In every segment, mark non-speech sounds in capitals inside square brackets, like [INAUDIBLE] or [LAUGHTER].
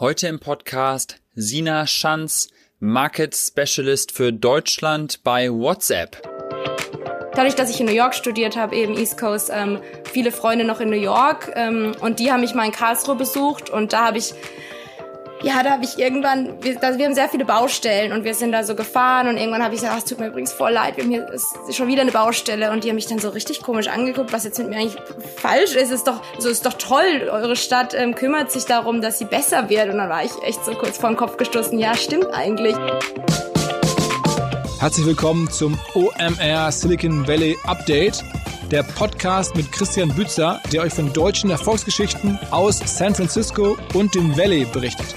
Heute im Podcast Sina Schanz, Market Specialist für Deutschland bei WhatsApp. Dadurch, dass ich in New York studiert habe, eben East Coast, ähm, viele Freunde noch in New York ähm, und die haben mich mal in Karlsruhe besucht und da habe ich ja, da habe ich irgendwann, wir, da, wir haben sehr viele Baustellen und wir sind da so gefahren und irgendwann habe ich gesagt, es tut mir übrigens voll leid, wir haben hier ist schon wieder eine Baustelle und die haben mich dann so richtig komisch angeguckt, was jetzt mit mir eigentlich falsch ist, ist doch, so ist doch toll, eure Stadt ähm, kümmert sich darum, dass sie besser wird. Und dann war ich echt so kurz vor den Kopf gestoßen, ja, stimmt eigentlich. Herzlich willkommen zum OMR Silicon Valley Update der Podcast mit Christian Bützer, der euch von deutschen Erfolgsgeschichten aus San Francisco und dem Valley berichtet.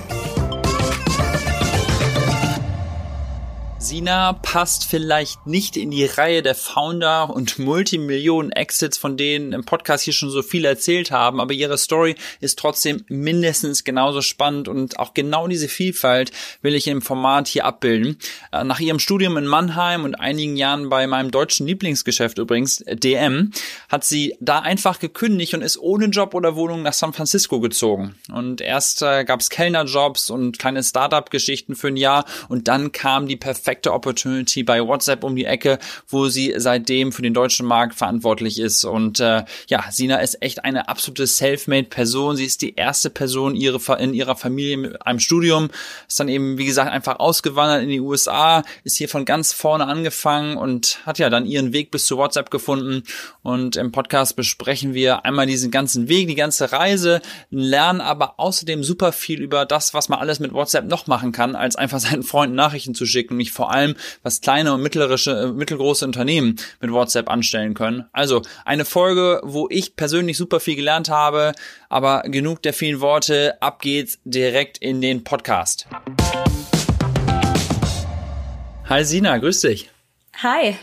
Sina passt vielleicht nicht in die Reihe der Founder und Multimillionen-Exits, von denen im Podcast hier schon so viel erzählt haben, aber ihre Story ist trotzdem mindestens genauso spannend und auch genau diese Vielfalt will ich im Format hier abbilden. Äh, nach ihrem Studium in Mannheim und einigen Jahren bei meinem deutschen Lieblingsgeschäft übrigens, DM, hat sie da einfach gekündigt und ist ohne Job oder Wohnung nach San Francisco gezogen. Und erst äh, gab es Kellnerjobs und kleine Startup-Geschichten für ein Jahr und dann kam die perfekte perfekte Opportunity bei WhatsApp um die Ecke, wo sie seitdem für den deutschen Markt verantwortlich ist. Und äh, ja, Sina ist echt eine absolute Selfmade-Person. Sie ist die erste Person ihre, in ihrer Familie mit einem Studium, ist dann eben, wie gesagt, einfach ausgewandert in die USA, ist hier von ganz vorne angefangen und hat ja dann ihren Weg bis zu WhatsApp gefunden. Und im Podcast besprechen wir einmal diesen ganzen Weg, die ganze Reise, lernen aber außerdem super viel über das, was man alles mit WhatsApp noch machen kann, als einfach seinen Freunden Nachrichten zu schicken. Mich vor allem, was kleine und mittlerische, äh, mittelgroße Unternehmen mit WhatsApp anstellen können. Also eine Folge, wo ich persönlich super viel gelernt habe, aber genug der vielen Worte. Ab geht's direkt in den Podcast. Hi Sina, grüß dich. Hi.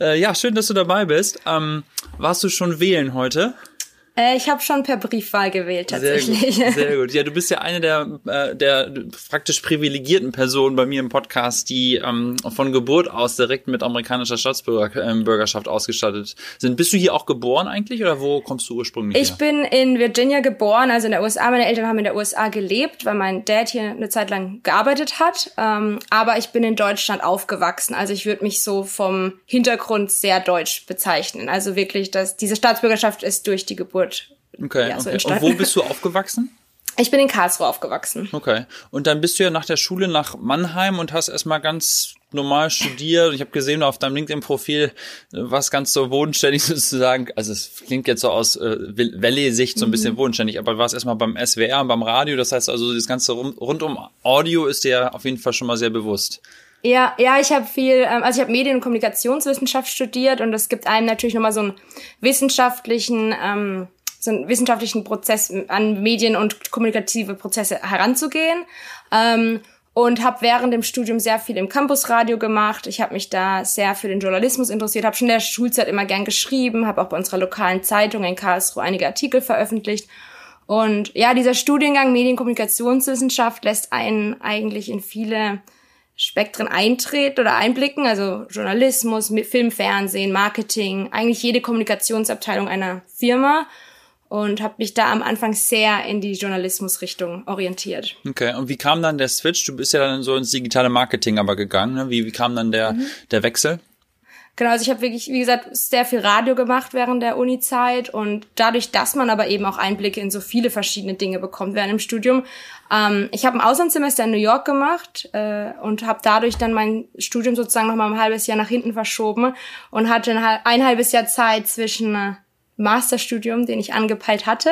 Äh, ja, schön, dass du dabei bist. Ähm, warst du schon wählen heute? Äh, ich habe schon per Briefwahl gewählt tatsächlich. Sehr gut, [LAUGHS] sehr gut. Ja, du bist ja eine der, äh, der praktisch privilegierten Personen bei mir im Podcast, die ähm, von Geburt aus direkt mit amerikanischer Staatsbürgerschaft ähm, ausgestattet sind. Bist du hier auch geboren eigentlich oder wo kommst du ursprünglich Ich her? bin in Virginia geboren, also in der USA. Meine Eltern haben in der USA gelebt, weil mein Dad hier eine Zeit lang gearbeitet hat. Ähm, aber ich bin in Deutschland aufgewachsen. Also ich würde mich so vom Hintergrund sehr deutsch bezeichnen. Also wirklich, dass diese Staatsbürgerschaft ist durch die Geburt Frankfurt. Okay, ja, so okay. Und wo bist du aufgewachsen? [LAUGHS] Ich bin in Karlsruhe aufgewachsen. Okay. Und dann bist du ja nach der Schule nach Mannheim und hast erstmal ganz normal studiert. Ich habe gesehen auf deinem LinkedIn-Profil was ganz so bodenständig [LAUGHS] sozusagen. Also es klingt jetzt so aus äh, Valley-Sicht so ein bisschen mhm. bodenständig, aber du warst erstmal beim SWR und beim Radio. Das heißt also, das ganze rund um Audio ist dir auf jeden Fall schon mal sehr bewusst. Ja, ja, ich habe viel, ähm, also ich habe Medien- und Kommunikationswissenschaft studiert und es gibt einem natürlich nochmal so einen wissenschaftlichen ähm, so einen wissenschaftlichen Prozess an Medien und kommunikative Prozesse heranzugehen. Ähm, und habe während dem Studium sehr viel im Campusradio gemacht. Ich habe mich da sehr für den Journalismus interessiert, habe schon in der Schulzeit immer gern geschrieben, habe auch bei unserer lokalen Zeitung in Karlsruhe einige Artikel veröffentlicht. Und ja, dieser Studiengang Medienkommunikationswissenschaft lässt einen eigentlich in viele Spektren eintreten oder einblicken, also Journalismus, Film, Fernsehen, Marketing, eigentlich jede Kommunikationsabteilung einer Firma und habe mich da am Anfang sehr in die Journalismusrichtung orientiert. Okay, und wie kam dann der Switch? Du bist ja dann so ins digitale Marketing aber gegangen. Ne? Wie, wie kam dann der, mhm. der Wechsel? Genau, also ich habe wirklich, wie gesagt, sehr viel Radio gemacht während der Uni-Zeit und dadurch, dass man aber eben auch Einblicke in so viele verschiedene Dinge bekommt während dem Studium. Ähm, ich habe ein Auslandssemester in New York gemacht äh, und habe dadurch dann mein Studium sozusagen noch mal ein halbes Jahr nach hinten verschoben und hatte ein, ein halbes Jahr Zeit zwischen äh, Masterstudium, den ich angepeilt hatte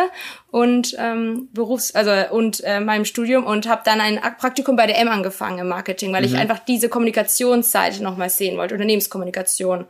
und ähm, Berufs also und äh, meinem Studium und habe dann ein Praktikum bei der M angefangen im Marketing, weil mhm. ich einfach diese Kommunikationsseite nochmal sehen wollte, Unternehmenskommunikation.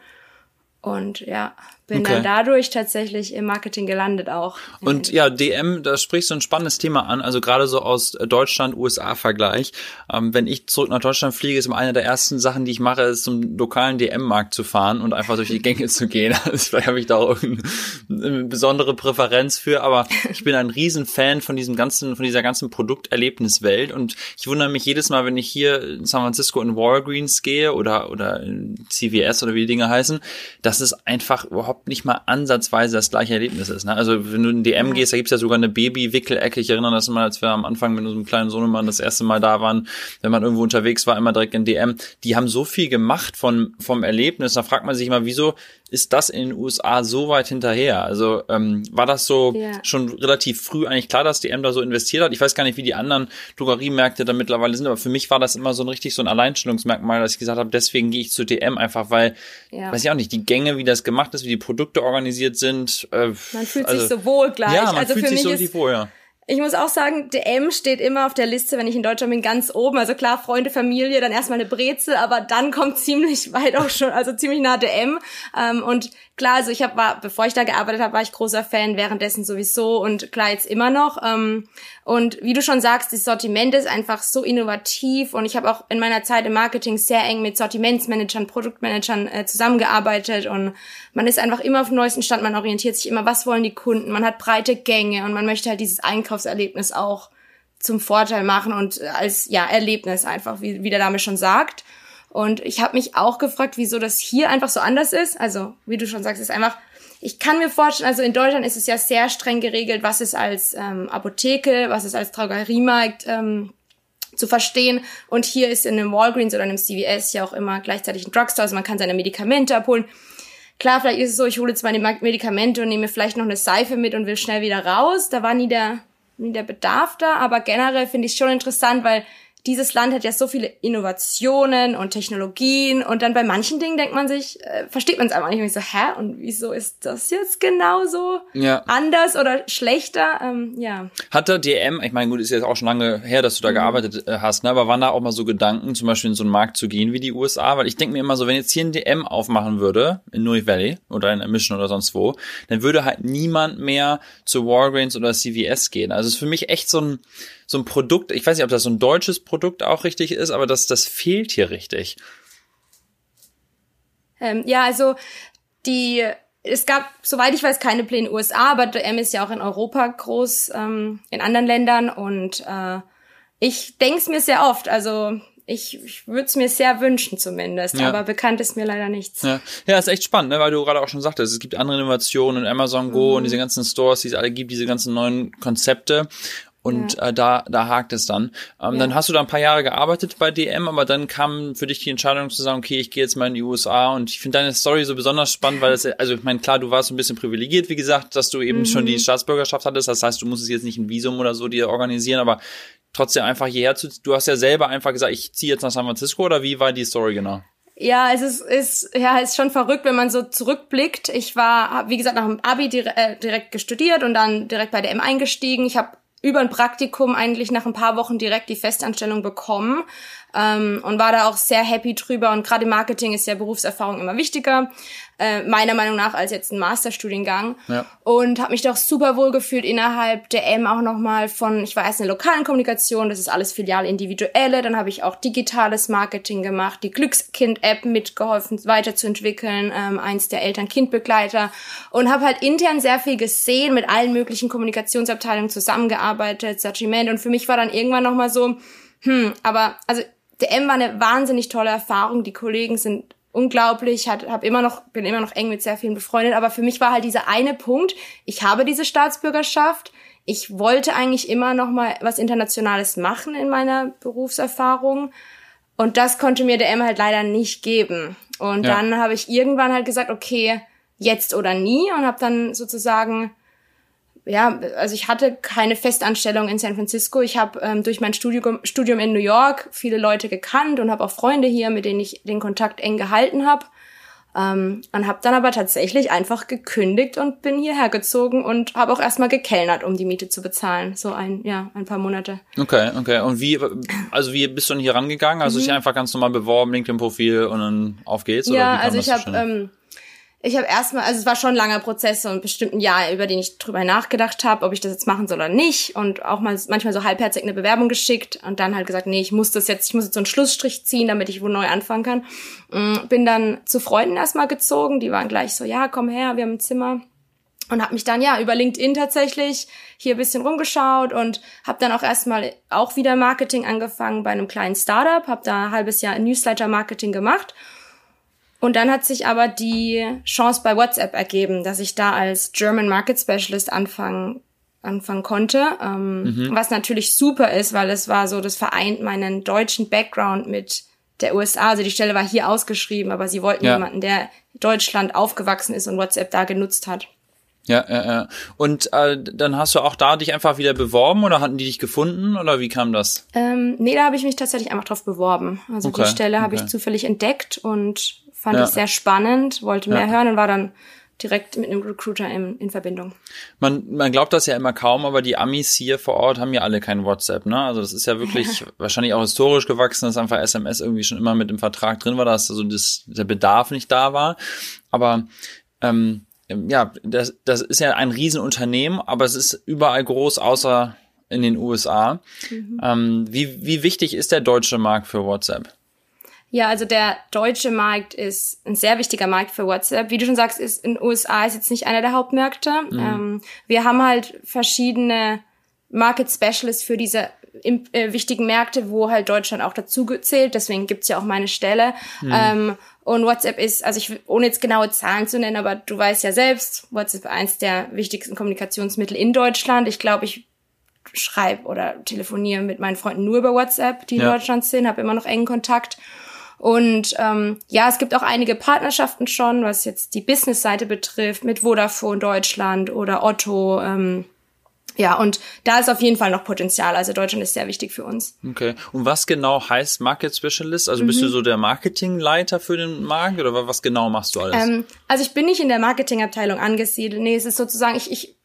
Und ja, bin okay. dann dadurch tatsächlich im Marketing gelandet auch. Und ja, DM, da sprichst du ein spannendes Thema an, also gerade so aus Deutschland-USA-Vergleich. Ähm, wenn ich zurück nach Deutschland fliege, ist immer eine der ersten Sachen, die ich mache, ist zum lokalen DM-Markt zu fahren und einfach durch die Gänge [LAUGHS] zu gehen. Also vielleicht habe ich da auch eine besondere Präferenz für, aber ich bin ein Riesenfan von diesem ganzen, von dieser ganzen Produkterlebniswelt und ich wundere mich jedes Mal, wenn ich hier in San Francisco in Walgreens gehe oder, oder in CVS oder wie die Dinge heißen, dass es einfach überhaupt überhaupt nicht mal ansatzweise das gleiche Erlebnis ist. Ne? Also wenn du in DM gehst, da gibt's ja sogar eine Baby-Wickelecke. Ich erinnere das mal, als wir am Anfang mit unserem kleinen Sohnemann das erste Mal da waren, wenn man irgendwo unterwegs war, immer direkt in DM. Die haben so viel gemacht von vom Erlebnis. Da fragt man sich mal, wieso ist das in den USA so weit hinterher? Also ähm, war das so ja. schon relativ früh eigentlich klar, dass DM da so investiert hat? Ich weiß gar nicht, wie die anderen Drogeriemärkte da mittlerweile sind, aber für mich war das immer so ein richtig so ein Alleinstellungsmerkmal, dass ich gesagt habe, deswegen gehe ich zu DM einfach, weil, ja. weiß ich auch nicht, die Gänge, wie das gemacht ist, wie die Produkte organisiert sind. Äh, man fühlt also, sich so wohl gleich. Ja, man also fühlt sich so ist, wohl, ja. Ich muss auch sagen, DM steht immer auf der Liste, wenn ich in Deutschland bin, ganz oben. Also klar, Freunde, Familie, dann erstmal eine Brezel, aber dann kommt ziemlich weit auch schon, also ziemlich nah DM. Ähm, und klar, also ich war, bevor ich da gearbeitet habe, war ich großer Fan, währenddessen sowieso und klar jetzt immer noch. Ähm, und wie du schon sagst, das Sortiment ist einfach so innovativ und ich habe auch in meiner Zeit im Marketing sehr eng mit Sortimentsmanagern, Produktmanagern äh, zusammengearbeitet und man ist einfach immer auf dem neuesten Stand, man orientiert sich immer, was wollen die Kunden, man hat breite Gänge und man möchte halt dieses Einkaufserlebnis auch zum Vorteil machen und als ja Erlebnis einfach, wie, wie der Name schon sagt. Und ich habe mich auch gefragt, wieso das hier einfach so anders ist. Also, wie du schon sagst, ist einfach, ich kann mir vorstellen, also in Deutschland ist es ja sehr streng geregelt, was ist als ähm, Apotheke, was ist als Drogeriemarkt ähm, zu verstehen. Und hier ist in einem Walgreens oder einem CVS ja auch immer gleichzeitig ein Drugstore, also man kann seine Medikamente abholen. Klar, vielleicht ist es so, ich hole jetzt meine Medikamente und nehme vielleicht noch eine Seife mit und will schnell wieder raus. Da war nie der, der Bedarf da, aber generell finde ich schon interessant, weil dieses Land hat ja so viele Innovationen und Technologien und dann bei manchen Dingen denkt man sich, äh, versteht man es einfach nicht und ich so, hä, und wieso ist das jetzt genauso ja. anders oder schlechter? Ähm, ja. Hat der DM, ich meine, gut, ist jetzt auch schon lange her, dass du da mhm. gearbeitet äh, hast, ne, aber waren da auch mal so Gedanken, zum Beispiel in so einen Markt zu gehen wie die USA? Weil ich denke mir immer so, wenn jetzt hier ein DM aufmachen würde, in New Valley oder in Mission oder sonst wo, dann würde halt niemand mehr zu Walgreens oder CVS gehen. Also es ist für mich echt so ein so ein Produkt, ich weiß nicht, ob das so ein deutsches Produkt auch richtig ist, aber das, das fehlt hier richtig. Ähm, ja, also die, es gab, soweit ich weiß, keine Pläne in den USA, aber DM ist ja auch in Europa groß, ähm, in anderen Ländern und äh, ich denke es mir sehr oft, also ich, ich würde es mir sehr wünschen zumindest, ja. aber bekannt ist mir leider nichts. Ja, ja ist echt spannend, ne? weil du gerade auch schon sagtest, es gibt andere Innovationen, Amazon Go mhm. und diese ganzen Stores, die es alle gibt, diese ganzen neuen Konzepte und ja. äh, da, da hakt es dann. Ähm, ja. Dann hast du da ein paar Jahre gearbeitet bei DM, aber dann kam für dich die Entscheidung zu sagen, okay, ich gehe jetzt mal in die USA und ich finde deine Story so besonders spannend, weil das, also ich meine, klar, du warst ein bisschen privilegiert, wie gesagt, dass du eben mhm. schon die Staatsbürgerschaft hattest. Das heißt, du musstest jetzt nicht ein Visum oder so dir organisieren, aber trotzdem einfach hierher zu, du hast ja selber einfach gesagt, ich ziehe jetzt nach San Francisco oder wie war die Story genau? Ja, es ist, ist, ja, ist schon verrückt, wenn man so zurückblickt. Ich war, wie gesagt, nach dem Abi direkt, äh, direkt gestudiert und dann direkt bei DM eingestiegen. Ich habe über ein Praktikum eigentlich nach ein paar Wochen direkt die Festanstellung bekommen ähm, und war da auch sehr happy drüber. Und gerade im Marketing ist ja Berufserfahrung immer wichtiger, äh, meiner Meinung nach, als jetzt ein Masterstudiengang. Ja. Und habe mich doch super wohl gefühlt innerhalb der M auch nochmal von, ich war erst in der lokalen Kommunikation, das ist alles Filial individuelle, dann habe ich auch digitales Marketing gemacht, die Glückskind-App mitgeholfen weiterzuentwickeln, ähm, eins der Eltern-Kind-Begleiter und habe halt intern sehr viel gesehen, mit allen möglichen Kommunikationsabteilungen zusammengearbeitet, Sortiment und für mich war dann irgendwann nochmal so, hm, aber also der M war eine wahnsinnig tolle Erfahrung. Die Kollegen sind unglaublich, hat, hab immer noch, bin immer noch eng mit sehr vielen befreundet, aber für mich war halt dieser eine Punkt, ich habe diese Staatsbürgerschaft, ich wollte eigentlich immer noch mal was Internationales machen in meiner Berufserfahrung und das konnte mir der M halt leider nicht geben. Und ja. dann habe ich irgendwann halt gesagt, okay, jetzt oder nie und habe dann sozusagen ja, also ich hatte keine Festanstellung in San Francisco. Ich habe ähm, durch mein Studium, Studium in New York viele Leute gekannt und habe auch Freunde hier, mit denen ich den Kontakt eng gehalten habe. Ähm, und habe dann aber tatsächlich einfach gekündigt und bin hierher gezogen und habe auch erstmal gekellnert, um die Miete zu bezahlen. So ein, ja, ein paar Monate. Okay, okay. Und wie, also wie bist du denn hier rangegangen? Also mhm. dich einfach ganz normal beworben, LinkedIn-Profil und dann auf geht's? Ja, also ich habe ähm, ich habe erstmal, also es war schon ein langer Prozess und bestimmt ein Jahr, über den ich drüber nachgedacht habe, ob ich das jetzt machen soll oder nicht. Und auch mal manchmal so halbherzig eine Bewerbung geschickt und dann halt gesagt, nee, ich muss das jetzt, ich muss jetzt so einen Schlussstrich ziehen, damit ich wo neu anfangen kann. Mm, bin dann zu Freunden erstmal gezogen, die waren gleich so, ja, komm her, wir haben ein Zimmer. Und habe mich dann ja über LinkedIn tatsächlich hier ein bisschen rumgeschaut und habe dann auch erstmal auch wieder Marketing angefangen bei einem kleinen Startup, habe da ein halbes Jahr Newsletter Marketing gemacht Und dann hat sich aber die Chance bei WhatsApp ergeben, dass ich da als German Market Specialist anfangen anfangen konnte, ähm, mhm. was natürlich super ist, weil es war so, das vereint meinen deutschen Background mit der USA. Also die Stelle war hier ausgeschrieben, aber sie wollten ja. jemanden, der Deutschland aufgewachsen ist und WhatsApp da genutzt hat. Ja, ja, ja. Und äh, dann hast du auch da dich einfach wieder beworben oder hatten die dich gefunden oder wie kam das? Ähm, nee, da habe ich mich tatsächlich einfach drauf beworben. Also okay, die Stelle habe okay. ich zufällig entdeckt und fand ja. ich sehr spannend, wollte mehr ja. hören und war dann direkt mit einem Recruiter in, in Verbindung. Man, man glaubt das ja immer kaum, aber die Amis hier vor Ort haben ja alle kein WhatsApp, ne? Also das ist ja wirklich [LAUGHS] wahrscheinlich auch historisch gewachsen, dass einfach SMS irgendwie schon immer mit im Vertrag drin war, dass also das, der Bedarf nicht da war. Aber ähm, ja, das, das ist ja ein Riesenunternehmen, aber es ist überall groß, außer in den USA. Mhm. Ähm, wie, wie wichtig ist der deutsche Markt für WhatsApp? Ja, also der deutsche Markt ist ein sehr wichtiger Markt für WhatsApp. Wie du schon sagst, ist in den USA ist jetzt nicht einer der Hauptmärkte. Mhm. Ähm, wir haben halt verschiedene Market Specialists für diese äh, wichtigen Märkte, wo halt Deutschland auch dazu zählt. Deswegen gibt's ja auch meine Stelle. Mhm. Ähm, und WhatsApp ist, also ich, ohne jetzt genaue Zahlen zu nennen, aber du weißt ja selbst, WhatsApp ist eins der wichtigsten Kommunikationsmittel in Deutschland. Ich glaube, ich schreibe oder telefoniere mit meinen Freunden nur über WhatsApp, die in ja. Deutschland sind, habe immer noch engen Kontakt. Und ähm, ja, es gibt auch einige Partnerschaften schon, was jetzt die Business-Seite betrifft, mit Vodafone Deutschland oder Otto. Ähm, ja, und da ist auf jeden Fall noch Potenzial. Also Deutschland ist sehr wichtig für uns. Okay. Und was genau heißt Market Specialist? Also bist mhm. du so der Marketingleiter für den Markt oder was genau machst du alles? Ähm, also ich bin nicht in der Marketingabteilung angesiedelt. Nee, es ist sozusagen, ich, ich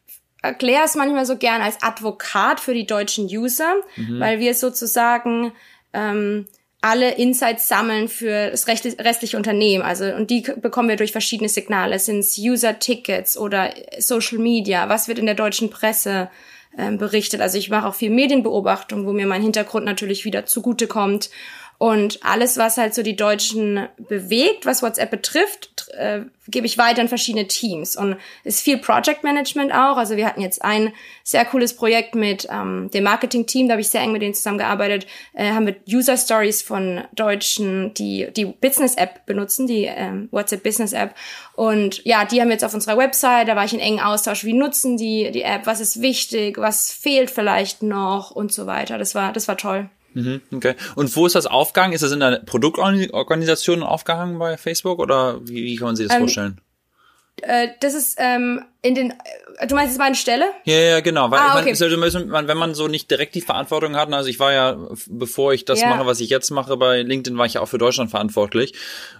erkläre es manchmal so gern als Advokat für die deutschen User, mhm. weil wir sozusagen ähm, alle Insights sammeln für das restliche Unternehmen. Also, und die bekommen wir durch verschiedene Signale. Sind es User-Tickets oder Social Media? Was wird in der deutschen Presse ähm, berichtet? Also ich mache auch viel Medienbeobachtung, wo mir mein Hintergrund natürlich wieder zugutekommt. Und alles, was halt so die Deutschen bewegt, was WhatsApp betrifft, äh, gebe ich weiter in verschiedene Teams. Und es ist viel Project Management auch. Also wir hatten jetzt ein sehr cooles Projekt mit ähm, dem Marketing-Team, da habe ich sehr eng mit denen zusammengearbeitet, äh, haben wir User Stories von Deutschen, die die Business-App benutzen, die ähm, WhatsApp Business-App. Und ja, die haben wir jetzt auf unserer Website, da war ich in engen Austausch, wie nutzen die die App, was ist wichtig, was fehlt vielleicht noch und so weiter. Das war, das war toll. Mhm, okay. Und wo ist das aufgegangen? Ist das in der Produktorganisation aufgehangen bei Facebook oder wie, wie kann man sich das ähm, vorstellen? Äh, das ist ähm, in den Du meinst jetzt meine Stelle? Ja, ja, genau. Weil ah, okay. man, wenn man so nicht direkt die Verantwortung hat, also ich war ja, bevor ich das ja. mache, was ich jetzt mache, bei LinkedIn war ich ja auch für Deutschland verantwortlich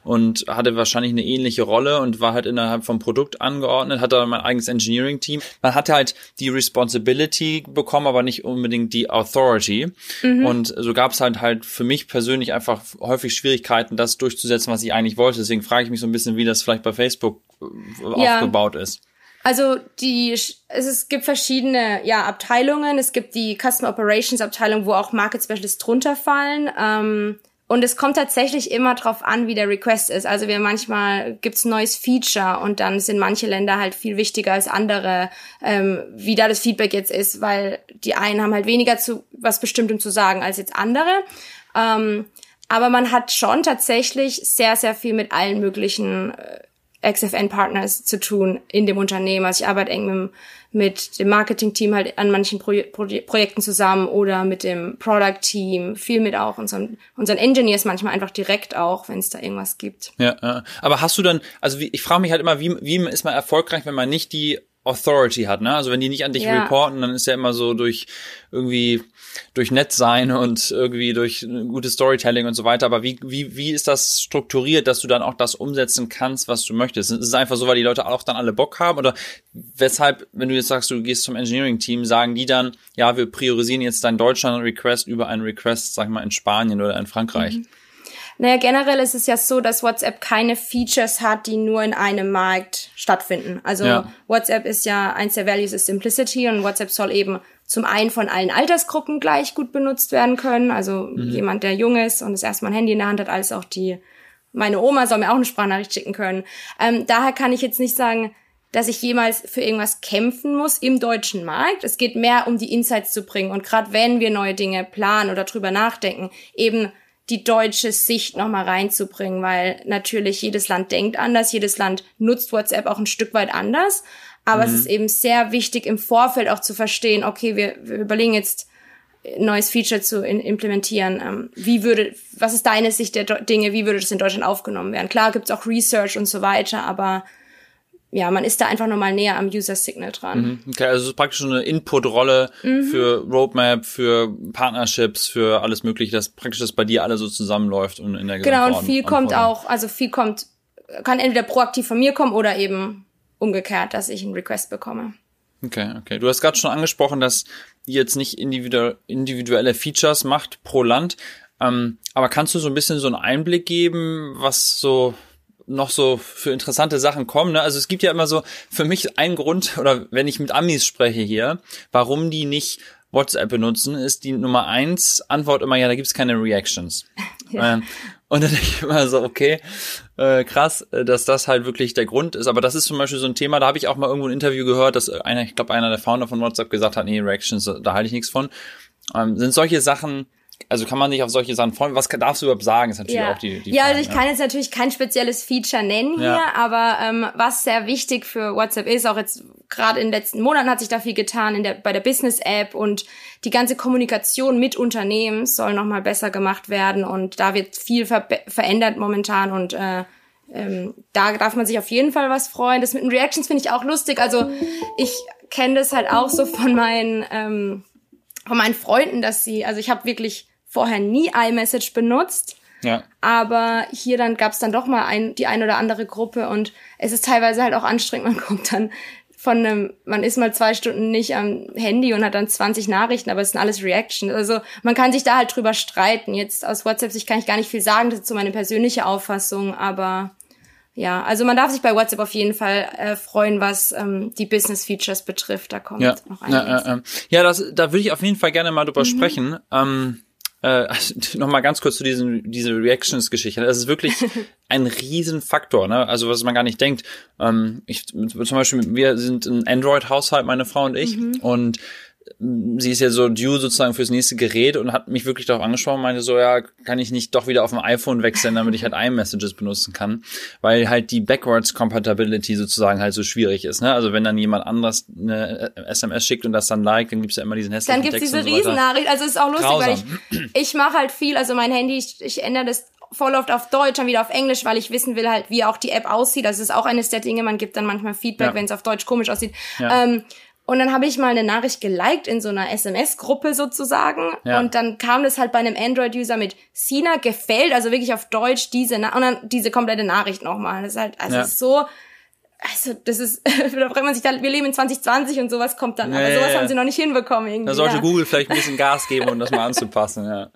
und hatte wahrscheinlich eine ähnliche Rolle und war halt innerhalb vom Produkt angeordnet, hatte mein eigenes Engineering-Team. Man hatte halt die Responsibility bekommen, aber nicht unbedingt die Authority. Mhm. Und so gab es halt halt für mich persönlich einfach häufig Schwierigkeiten, das durchzusetzen, was ich eigentlich wollte. Deswegen frage ich mich so ein bisschen, wie das vielleicht bei Facebook äh, ja. aufgebaut ist. Also die es, es gibt verschiedene ja, Abteilungen. Es gibt die Customer Operations Abteilung, wo auch Market Specialists drunter fallen. Ähm, und es kommt tatsächlich immer drauf an, wie der Request ist. Also wir manchmal gibt's neues Feature und dann sind manche Länder halt viel wichtiger als andere, ähm, wie da das Feedback jetzt ist, weil die einen haben halt weniger zu was Bestimmtem zu sagen als jetzt andere. Ähm, aber man hat schon tatsächlich sehr, sehr viel mit allen möglichen äh, XFN-Partners zu tun in dem Unternehmen. Also ich arbeite eng mit, mit dem Marketing-Team halt an manchen Pro Pro Projekten zusammen oder mit dem Product-Team, viel mit auch unseren, unseren Engineers manchmal einfach direkt auch, wenn es da irgendwas gibt. Ja, aber hast du dann, also wie, ich frage mich halt immer, wie, wie ist man erfolgreich, wenn man nicht die Authority hat, ne? Also wenn die nicht an dich ja. reporten, dann ist ja immer so durch irgendwie durch nett sein und irgendwie durch gutes Storytelling und so weiter. Aber wie, wie, wie ist das strukturiert, dass du dann auch das umsetzen kannst, was du möchtest? Ist es einfach so, weil die Leute auch dann alle Bock haben? Oder weshalb, wenn du jetzt sagst, du gehst zum Engineering-Team, sagen die dann, ja, wir priorisieren jetzt dein Deutschland-Request über einen Request, sag ich mal, in Spanien oder in Frankreich? Mhm. Naja, generell ist es ja so, dass WhatsApp keine Features hat, die nur in einem Markt stattfinden. Also ja. WhatsApp ist ja eins der Values ist Simplicity und WhatsApp soll eben zum einen von allen Altersgruppen gleich gut benutzt werden können. Also mhm. jemand, der jung ist und das erstmal ein Handy in der Hand hat, als auch die, meine Oma soll mir auch eine Sprachnachricht schicken können. Ähm, daher kann ich jetzt nicht sagen, dass ich jemals für irgendwas kämpfen muss im deutschen Markt. Es geht mehr um die Insights zu bringen. Und gerade wenn wir neue Dinge planen oder drüber nachdenken, eben die deutsche Sicht nochmal reinzubringen, weil natürlich jedes Land denkt anders, jedes Land nutzt WhatsApp auch ein Stück weit anders. Aber mhm. es ist eben sehr wichtig, im Vorfeld auch zu verstehen, okay, wir, wir überlegen jetzt, ein neues Feature zu in, implementieren. Ähm, wie würde, was ist deine Sicht der Dinge, wie würde das in Deutschland aufgenommen werden? Klar gibt's auch Research und so weiter, aber ja, man ist da einfach nochmal näher am User Signal dran. Mhm. Okay, also es ist praktisch eine Input-Rolle mhm. für Roadmap, für Partnerships, für alles mögliche, dass praktisch das bei dir alles so zusammenläuft und in der Genau, und viel kommt auch, also viel kommt, kann entweder proaktiv von mir kommen oder eben umgekehrt, dass ich einen Request bekomme. Okay, okay. Du hast gerade schon angesprochen, dass ihr jetzt nicht individuelle Features macht pro Land. Ähm, aber kannst du so ein bisschen so einen Einblick geben, was so noch so für interessante Sachen kommen. Ne? Also es gibt ja immer so für mich einen Grund, oder wenn ich mit Amis spreche hier, warum die nicht WhatsApp benutzen, ist die Nummer eins Antwort immer, ja, da gibt's keine Reactions. [LAUGHS] Ja. Ähm, und dann [LAUGHS] denke ich immer so, okay, äh, krass, äh, dass das halt wirklich der Grund ist. Aber das ist zum Beispiel so ein Thema, da habe ich auch mal irgendwo ein Interview gehört, dass einer, ich glaube, einer der Founder von WhatsApp gesagt hat, nee, Reactions, da halte ich nichts von. Ähm, sind solche Sachen, also kann man nicht auf solche Sachen freuen. Was darfst du überhaupt sagen? Ist natürlich ja. auch die, die Ja, also ich kann jetzt natürlich kein spezielles Feature nennen ja. hier, aber ähm, was sehr wichtig für WhatsApp ist, auch jetzt gerade in den letzten Monaten hat sich da viel getan in der, bei der Business-App und die ganze Kommunikation mit Unternehmen soll nochmal besser gemacht werden und da wird viel ver verändert momentan und äh, ähm, da darf man sich auf jeden Fall was freuen. Das mit den Reactions finde ich auch lustig. Also ich kenne das halt auch so von meinen ähm, von meinen Freunden, dass sie, also ich habe wirklich vorher nie iMessage benutzt. Ja. Aber hier dann gab's dann doch mal ein, die ein oder andere Gruppe und es ist teilweise halt auch anstrengend. [LAUGHS] Man kommt dann von einem, man ist mal zwei Stunden nicht am Handy und hat dann 20 Nachrichten, aber es sind alles Reactions. Also man kann sich da halt drüber streiten. Jetzt aus WhatsApp-Sicht kann ich gar nicht viel sagen, das ist so meine persönliche Auffassung, aber ja, also man darf sich bei WhatsApp auf jeden Fall äh, freuen, was ähm, die Business Features betrifft. Da kommt ja. noch einiges. Ja, äh, äh. ja das, da würde ich auf jeden Fall gerne mal drüber mhm. sprechen. Ähm, äh, [LAUGHS] noch mal ganz kurz zu diesen diese Reactions-Geschichte. Das ist wirklich [LAUGHS] ein Riesenfaktor, ne? Also was man gar nicht denkt. Ähm, ich zum Beispiel, wir sind ein Android-Haushalt, meine Frau und ich, mhm. und sie ist ja so due sozusagen fürs nächste Gerät und hat mich wirklich darauf angesprochen und meinte so, ja, kann ich nicht doch wieder auf dem iPhone wechseln, damit ich halt iMessages benutzen kann, weil halt die Backwards Compatibility sozusagen halt so schwierig ist, ne? Also wenn dann jemand anders eine SMS schickt und das dann liked, dann gibt's ja immer diesen hässlichen Dann gibt's diese so Riesennachricht, also es ist auch lustig, Grausam. weil ich, ich mache halt viel, also mein Handy, ich, ich ändere das voll oft auf Deutsch, dann wieder auf Englisch, weil ich wissen will halt, wie auch die App aussieht. Das ist auch eines der Dinge, man gibt dann manchmal Feedback, ja. wenn es auf Deutsch komisch aussieht. Ja. Ähm, und dann habe ich mal eine Nachricht geliked in so einer SMS-Gruppe sozusagen. Ja. Und dann kam das halt bei einem Android-User mit Sina gefällt, also wirklich auf Deutsch diese Na und dann diese komplette Nachricht nochmal. Das ist halt, also ja. so, also das ist, [LAUGHS] da fragt man sich dann, wir leben in 2020 und sowas kommt dann, nee, aber sowas ja. haben sie noch nicht hinbekommen irgendwie. Da sollte ja. Google vielleicht ein bisschen Gas geben, um das mal anzupassen, ja.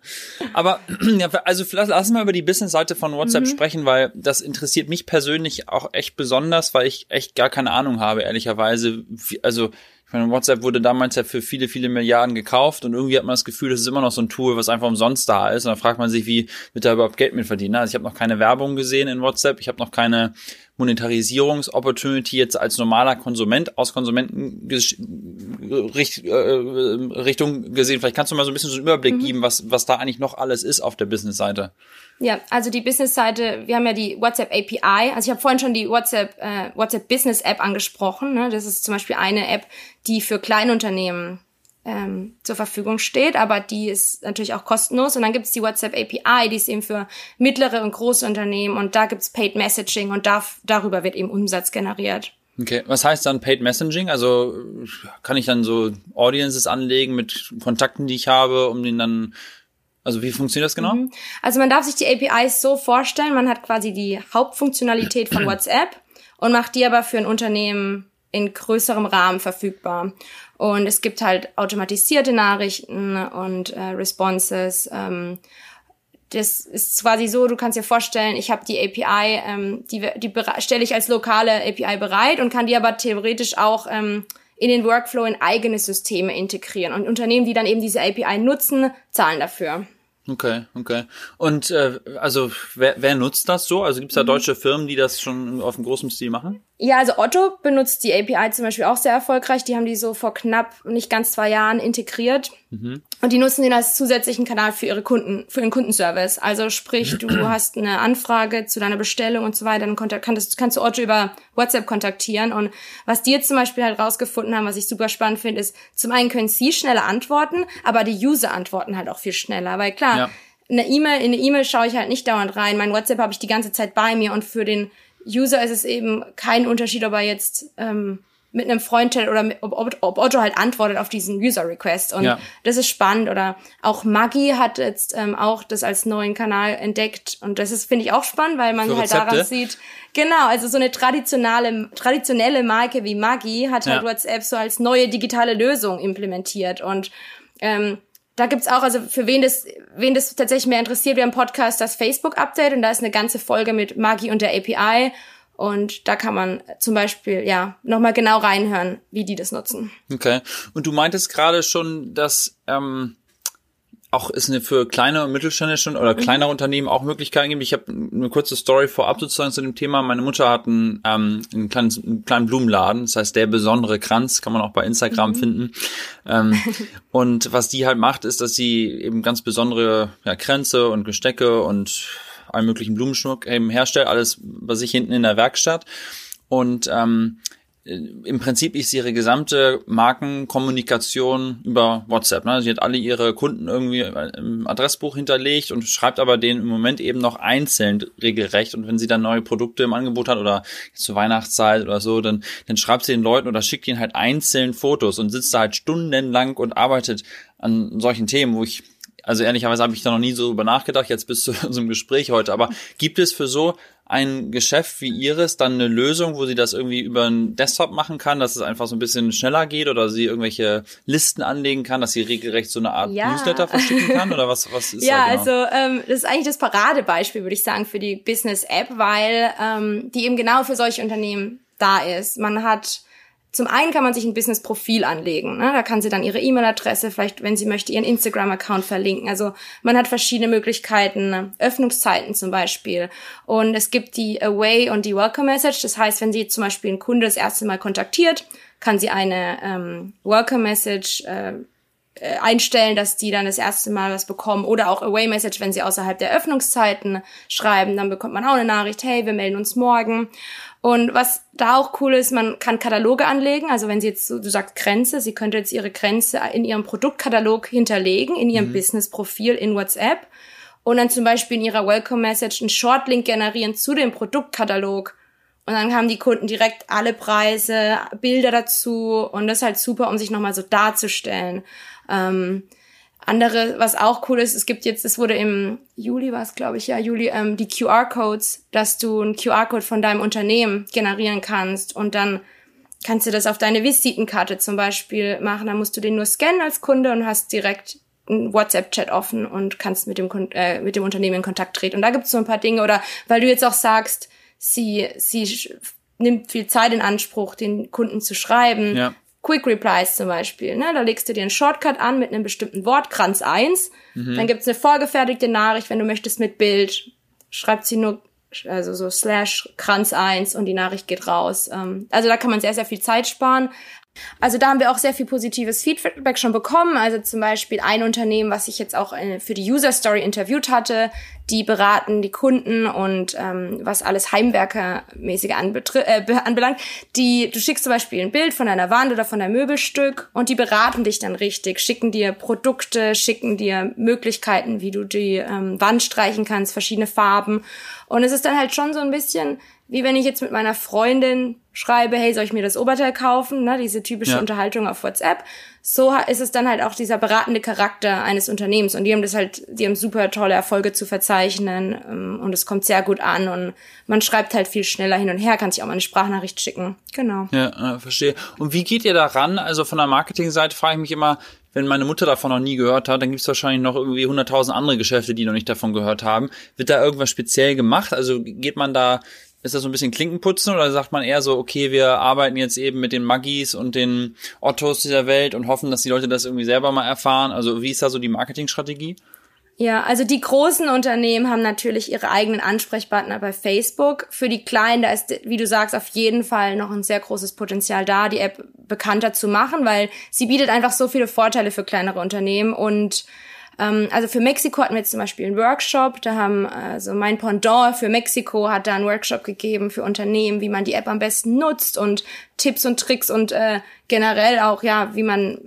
Aber, [CLEARS THROAT] ja, also vielleicht lass mal über die Business-Seite von WhatsApp mhm. sprechen, weil das interessiert mich persönlich auch echt besonders, weil ich echt gar keine Ahnung habe, ehrlicherweise. Also, ich meine, WhatsApp wurde damals ja für viele, viele Milliarden gekauft und irgendwie hat man das Gefühl, das ist immer noch so ein Tool, was einfach umsonst da ist. Und dann fragt man sich, wie wird da überhaupt Geld mit verdienen? Also ich habe noch keine Werbung gesehen in WhatsApp, ich habe noch keine Monetarisierungsopportunity jetzt als normaler Konsument aus Konsumentenrichtung äh, gesehen. Vielleicht kannst du mal so ein bisschen so einen Überblick mhm. geben, was, was da eigentlich noch alles ist auf der Business-Seite. Ja, also die Business-Seite, wir haben ja die WhatsApp API. Also ich habe vorhin schon die WhatsApp, äh, WhatsApp Business App angesprochen. Ne? Das ist zum Beispiel eine App, die für Kleinunternehmen ähm, zur Verfügung steht, aber die ist natürlich auch kostenlos. Und dann gibt's die WhatsApp API, die ist eben für mittlere und große Unternehmen und da gibt's Paid Messaging und da, darüber wird eben Umsatz generiert. Okay, was heißt dann Paid Messaging? Also kann ich dann so Audiences anlegen mit Kontakten, die ich habe, um den dann also wie funktioniert das genau? Mhm. Also man darf sich die APIs so vorstellen, man hat quasi die Hauptfunktionalität von [CLEARS THROAT] WhatsApp und macht die aber für ein Unternehmen in größerem Rahmen verfügbar. Und es gibt halt automatisierte Nachrichten und äh, Responses. Ähm, das ist quasi so, du kannst dir vorstellen, ich habe die API, ähm, die, die stelle ich als lokale API bereit und kann die aber theoretisch auch ähm, in den Workflow in eigene Systeme integrieren. Und Unternehmen, die dann eben diese API nutzen, zahlen dafür. Okay, okay. Und äh, also wer, wer nutzt das so? Also gibt es da mhm. deutsche Firmen, die das schon auf einem großen Stil machen? Ja, also Otto benutzt die API zum Beispiel auch sehr erfolgreich. Die haben die so vor knapp nicht ganz zwei Jahren integriert. Mhm. Und die nutzen den als zusätzlichen Kanal für ihre Kunden, für ihren Kundenservice. Also sprich, du [CLEARS THROAT] hast eine Anfrage zu deiner Bestellung und so weiter, dann kannst, kannst du Otto über WhatsApp kontaktieren. Und was die jetzt zum Beispiel halt rausgefunden haben, was ich super spannend finde, ist, zum einen können sie schneller antworten, aber die User antworten halt auch viel schneller. Weil klar, ja. eine E-Mail, in eine E-Mail schaue ich halt nicht dauernd rein. Mein WhatsApp habe ich die ganze Zeit bei mir und für den User ist es eben kein Unterschied, ob er jetzt ähm, mit einem Freund chat oder mit, ob, ob, Otto halt antwortet auf diesen User-Request. Und ja. das ist spannend. Oder auch Maggi hat jetzt ähm, auch das als neuen Kanal entdeckt. Und das ist, finde ich, auch spannend, weil man halt daran sieht, genau, also so eine traditionelle, traditionelle Marke wie Maggi hat halt ja. WhatsApp so als neue digitale Lösung implementiert. Und ähm, da gibt's auch, also für wen das, wen das tatsächlich mehr interessiert, wir haben Podcast das Facebook-Update und da ist eine ganze Folge mit Magi und der API. Und da kann man zum Beispiel, ja, nochmal genau reinhören, wie die das nutzen. Okay. Und du meintest gerade schon, dass ähm, auch ist eine für kleine und mittelständische oder kleinere mhm. Unternehmen auch Möglichkeiten gibt. Ich habe eine kurze Story vorab sozusagen zu dem Thema. Meine Mutter hat einen, ähm, einen, kleinen, einen kleinen Blumenladen, das heißt der besondere Kranz, kann man auch bei Instagram mhm. finden. Ähm, [LAUGHS] und was die halt macht, ist, dass sie eben ganz besondere ja, Kränze und Gestecke und allen möglichen Blumenschmuck eben herstellt, alles bei sich hinten in der Werkstatt. Und ähm, äh, im Prinzip ist ihre gesamte Markenkommunikation über WhatsApp. Ne? Sie hat alle ihre Kunden irgendwie im Adressbuch hinterlegt und schreibt aber denen im Moment eben noch einzeln regelrecht. Und wenn sie dann neue Produkte im Angebot hat oder zur Weihnachtszeit oder so, dann, dann schreibt sie den Leuten oder schickt ihnen halt einzeln Fotos und sitzt da halt stundenlang und arbeitet an solchen Themen, wo ich also ehrlicherweise habe ich da noch nie so drüber nachgedacht, jetzt bis zu [LAUGHS] unserem Gespräch heute. Aber gibt es für so ein Geschäft wie Ihres dann eine Lösung, wo sie das irgendwie über einen Desktop machen kann, dass es einfach so ein bisschen schneller geht oder sie irgendwelche Listen anlegen kann, dass sie regelrecht so eine Art ja. Newsletter verschicken kann oder was, was ist [LAUGHS] Ja, da genau? also ähm, das ist eigentlich das Paradebeispiel, würde ich sagen, für die Business-App, weil ähm, die eben genau für solche Unternehmen da ist. Man hat zum einen kann man sich ein Business-Profil anlegen. Ne? Da kann sie dann ihre E-Mail-Adresse, vielleicht, wenn sie möchte, ihren Instagram-Account verlinken. Also man hat verschiedene Möglichkeiten, ne? Öffnungszeiten zum Beispiel. Und es gibt die Away und die Welcome Message. Das heißt, wenn sie zum Beispiel einen Kunde das erste Mal kontaktiert, kann sie eine ähm, Welcome Message äh, äh, einstellen, dass die dann das erste Mal was bekommen oder auch Away Message, wenn sie außerhalb der Öffnungszeiten schreiben, dann bekommt man auch eine Nachricht, hey, wir melden uns morgen. Und was da auch cool ist, man kann Kataloge anlegen. Also wenn sie jetzt, du sagst Grenze, sie könnte jetzt ihre Grenze in ihrem Produktkatalog hinterlegen, in ihrem mhm. Business-Profil in WhatsApp und dann zum Beispiel in ihrer Welcome-Message einen Shortlink generieren zu dem Produktkatalog. Und dann haben die Kunden direkt alle Preise, Bilder dazu und das ist halt super, um sich nochmal so darzustellen. Ähm, andere, was auch cool ist, es gibt jetzt, es wurde im Juli, war es glaube ich, ja, Juli, ähm, die QR-Codes, dass du einen QR-Code von deinem Unternehmen generieren kannst und dann kannst du das auf deine Visitenkarte zum Beispiel machen. Dann musst du den nur scannen als Kunde und hast direkt einen WhatsApp-Chat offen und kannst mit dem, äh, mit dem Unternehmen in Kontakt treten. Und da gibt es so ein paar Dinge. Oder weil du jetzt auch sagst, sie, sie nimmt viel Zeit in Anspruch, den Kunden zu schreiben. Ja. Quick Replies zum Beispiel. Ne? Da legst du dir einen Shortcut an mit einem bestimmten Wort, Kranz 1. Mhm. Dann gibt's eine vorgefertigte Nachricht, wenn du möchtest, mit Bild. Schreibt sie nur, also so slash Kranz 1 und die Nachricht geht raus. Ähm, also da kann man sehr, sehr viel Zeit sparen. Also da haben wir auch sehr viel positives Feedback schon bekommen. Also zum Beispiel ein Unternehmen, was ich jetzt auch äh, für die User Story interviewt hatte, die beraten die Kunden und ähm, was alles Heimwerkermäßige äh, anbelangt. Die, du schickst zum Beispiel ein Bild von einer Wand oder von einem Möbelstück und die beraten dich dann richtig, schicken dir Produkte, schicken dir Möglichkeiten, wie du die ähm, Wand streichen kannst, verschiedene Farben. Und es ist dann halt schon so ein bisschen wie wenn ich jetzt mit meiner Freundin schreibe, hey, soll ich mir das Oberteil kaufen? Ne, diese typische ja. Unterhaltung auf WhatsApp. So ist es dann halt auch dieser beratende Charakter eines Unternehmens. Und die haben das halt, die haben super tolle Erfolge zu verzeichnen ähm, und es kommt sehr gut an und man schreibt halt viel schneller hin und her, kann sich auch mal eine Sprachnachricht schicken. Genau. Ja, äh, verstehe. Und wie geht ihr da ran? Also von der Marketingseite frage ich mich immer, wenn meine Mutter davon noch nie gehört hat, dann gibt es wahrscheinlich noch irgendwie hunderttausend andere Geschäfte, die noch nicht davon gehört haben. Wird da irgendwas speziell gemacht? Also geht man da ist das so ein bisschen Klinkenputzen oder sagt man eher so, okay, wir arbeiten jetzt eben mit den Maggis und den Ottos dieser Welt und hoffen, dass die Leute das irgendwie selber mal erfahren? Also wie ist da so die Marketingstrategie? Ja, also die großen Unternehmen haben natürlich ihre eigenen Ansprechpartner bei Facebook. Für die kleinen, da ist, wie du sagst, auf jeden Fall noch ein sehr großes Potenzial da, die App bekannter zu machen, weil sie bietet einfach so viele Vorteile für kleinere Unternehmen und ähm, also für Mexiko hatten wir jetzt zum Beispiel einen Workshop. Da haben also mein Pendant für Mexiko hat da einen Workshop gegeben für Unternehmen, wie man die App am besten nutzt und Tipps und Tricks und äh, generell auch ja, wie man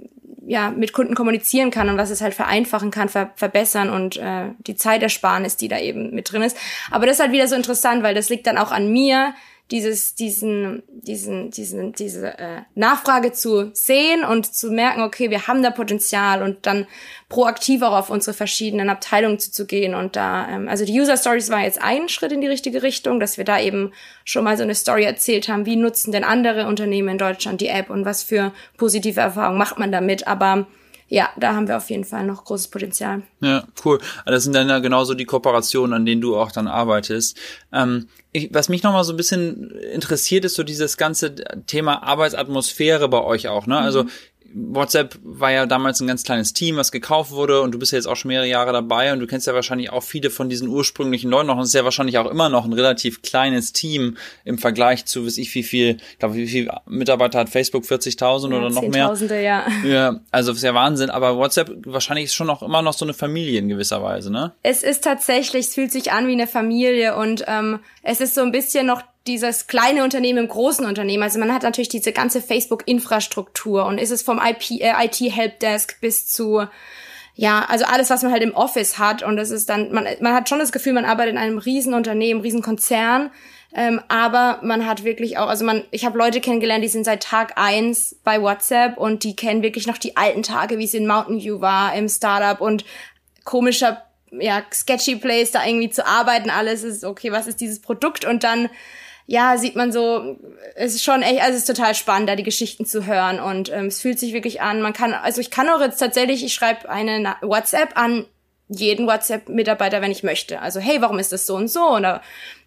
ja mit Kunden kommunizieren kann und was es halt vereinfachen kann, ver verbessern und äh, die Zeitersparnis, die da eben mit drin ist. Aber das ist halt wieder so interessant, weil das liegt dann auch an mir, dieses, diesen, diesen, diesen, diese äh, Nachfrage zu sehen und zu merken, okay, wir haben da Potenzial und dann proaktiv auch auf unsere verschiedenen Abteilungen zuzugehen und da, ähm, also die User Stories war jetzt ein Schritt in die richtige Richtung, dass wir da eben schon mal so eine Story erzählt haben, wie nutzen denn andere Unternehmen in Deutschland die App und was für positive Erfahrungen macht man damit, aber ja, da haben wir auf jeden Fall noch großes Potenzial. Ja, cool. Also das sind dann ja genauso die Kooperationen, an denen du auch dann arbeitest. Ähm, ich, was mich nochmal so ein bisschen interessiert, ist so dieses ganze Thema Arbeitsatmosphäre bei euch auch. Ne? Also mhm. WhatsApp war ja damals ein ganz kleines Team, was gekauft wurde und du bist ja jetzt auch schon mehrere Jahre dabei und du kennst ja wahrscheinlich auch viele von diesen ursprünglichen Leuten noch und es ist ja wahrscheinlich auch immer noch ein relativ kleines Team im Vergleich zu, weiß ich, wie viel, ich glaube, wie viel Mitarbeiter hat Facebook, 40.000 ja, oder noch mehr? Tausende, ja. Ja, also das ist ja Wahnsinn, aber WhatsApp wahrscheinlich ist schon auch immer noch so eine Familie in gewisser Weise, ne? Es ist tatsächlich, es fühlt sich an wie eine Familie und ähm, es ist so ein bisschen noch dieses kleine Unternehmen im großen Unternehmen. Also man hat natürlich diese ganze Facebook-Infrastruktur und ist es vom IP, äh, IT-Helpdesk bis zu ja, also alles, was man halt im Office hat. Und es ist dann, man, man hat schon das Gefühl, man arbeitet in einem Riesenunternehmen, Riesenkonzern. Ähm, aber man hat wirklich auch, also man, ich habe Leute kennengelernt, die sind seit Tag eins bei WhatsApp und die kennen wirklich noch die alten Tage, wie es in Mountain View war, im Startup und komischer, ja, sketchy Place, da irgendwie zu arbeiten, alles ist, okay, was ist dieses Produkt? Und dann ja, sieht man so, es ist schon echt, also es ist total spannend, da die Geschichten zu hören und ähm, es fühlt sich wirklich an. Man kann, also ich kann auch jetzt tatsächlich, ich schreibe eine WhatsApp an jeden WhatsApp-Mitarbeiter, wenn ich möchte. Also hey, warum ist das so und so? Oder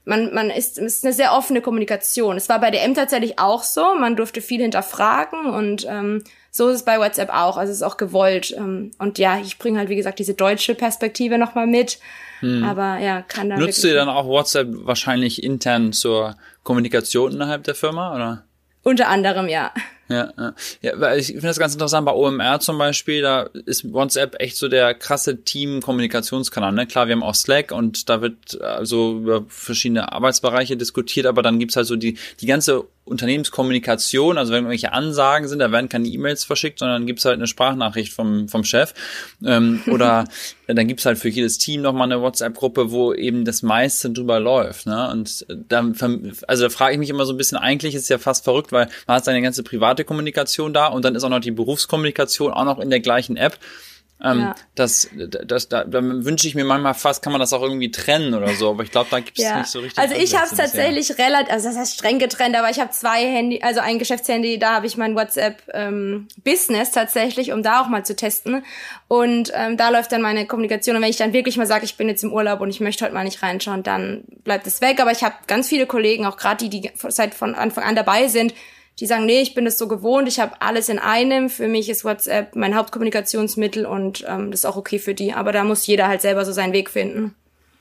man, man ist, es ist eine sehr offene Kommunikation. Es war bei DM tatsächlich auch so. Man durfte viel hinterfragen und ähm, so ist es bei WhatsApp auch. Also es ist auch gewollt. Ähm, und ja, ich bringe halt, wie gesagt, diese deutsche Perspektive nochmal mit. Hm. Aber ja, kann da. Nutzt ihr dann auch WhatsApp wahrscheinlich intern zur Kommunikation innerhalb der Firma, oder? Unter anderem, ja. Ja, ja. ja weil ich finde das ganz interessant. Bei OMR zum Beispiel, da ist WhatsApp echt so der krasse Team-Kommunikationskanal. Ne? Klar, wir haben auch Slack und da wird also über verschiedene Arbeitsbereiche diskutiert, aber dann gibt's halt so die, die ganze Unternehmenskommunikation, also wenn irgendwelche Ansagen sind, da werden keine E-Mails verschickt, sondern gibt's halt eine Sprachnachricht vom, vom Chef. Ähm, [LAUGHS] oder dann gibt's halt für jedes Team nochmal eine WhatsApp-Gruppe, wo eben das meiste drüber läuft. Ne? Und dann, also da frage ich mich immer so ein bisschen, eigentlich ist es ja fast verrückt, weil man hat seine ganze private Kommunikation da und dann ist auch noch die Berufskommunikation auch noch in der gleichen App. Ähm, ja. das, das, da, da wünsche ich mir manchmal fast, kann man das auch irgendwie trennen oder so, aber ich glaube, da gibt es ja. nicht so richtig. Also ich habe es tatsächlich relativ, also das heißt streng getrennt, aber ich habe zwei Handy, also ein Geschäftshandy, da habe ich mein WhatsApp ähm, Business tatsächlich, um da auch mal zu testen. Und ähm, da läuft dann meine Kommunikation. Und wenn ich dann wirklich mal sage, ich bin jetzt im Urlaub und ich möchte heute mal nicht reinschauen, dann bleibt es weg. Aber ich habe ganz viele Kollegen, auch gerade die, die seit von Anfang an dabei sind, die sagen, nee, ich bin das so gewohnt, ich habe alles in einem. Für mich ist WhatsApp mein Hauptkommunikationsmittel und ähm, das ist auch okay für die. Aber da muss jeder halt selber so seinen Weg finden.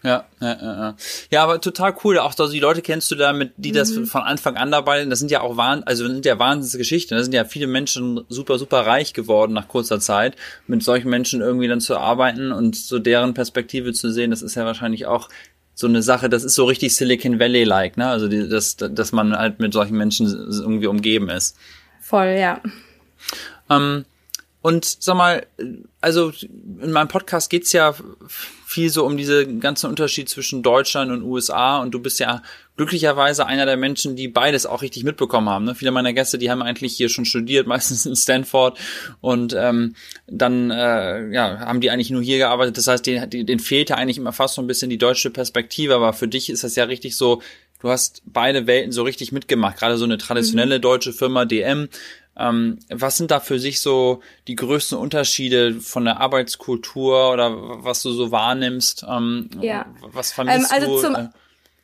Ja, ja, ja. Ja, aber total cool. Auch also die Leute kennst du da mit, die das mhm. von Anfang an dabei sind. Das sind ja auch Wahn, also sind ja Wahnsinnsgeschichten. Da sind ja viele Menschen super, super reich geworden nach kurzer Zeit. Mit solchen Menschen irgendwie dann zu arbeiten und so deren Perspektive zu sehen, das ist ja wahrscheinlich auch so eine Sache, das ist so richtig Silicon Valley-like, ne? Also die, das, dass man halt mit solchen Menschen irgendwie umgeben ist. Voll, ja. Ähm, und sag mal, also in meinem Podcast geht's ja viel so um diese ganzen Unterschied zwischen Deutschland und USA und du bist ja glücklicherweise einer der Menschen, die beides auch richtig mitbekommen haben. Ne? Viele meiner Gäste, die haben eigentlich hier schon studiert, [LAUGHS] meistens in Stanford und ähm, dann äh, ja, haben die eigentlich nur hier gearbeitet. Das heißt, denen, denen fehlte eigentlich immer fast so ein bisschen die deutsche Perspektive, aber für dich ist das ja richtig so, du hast beide Welten so richtig mitgemacht, gerade so eine traditionelle mhm. deutsche Firma DM ähm, was sind da für sich so die größten Unterschiede von der Arbeitskultur oder was du so wahrnimmst? Ähm, ja. Was vermisst ähm, also du? Zum, äh,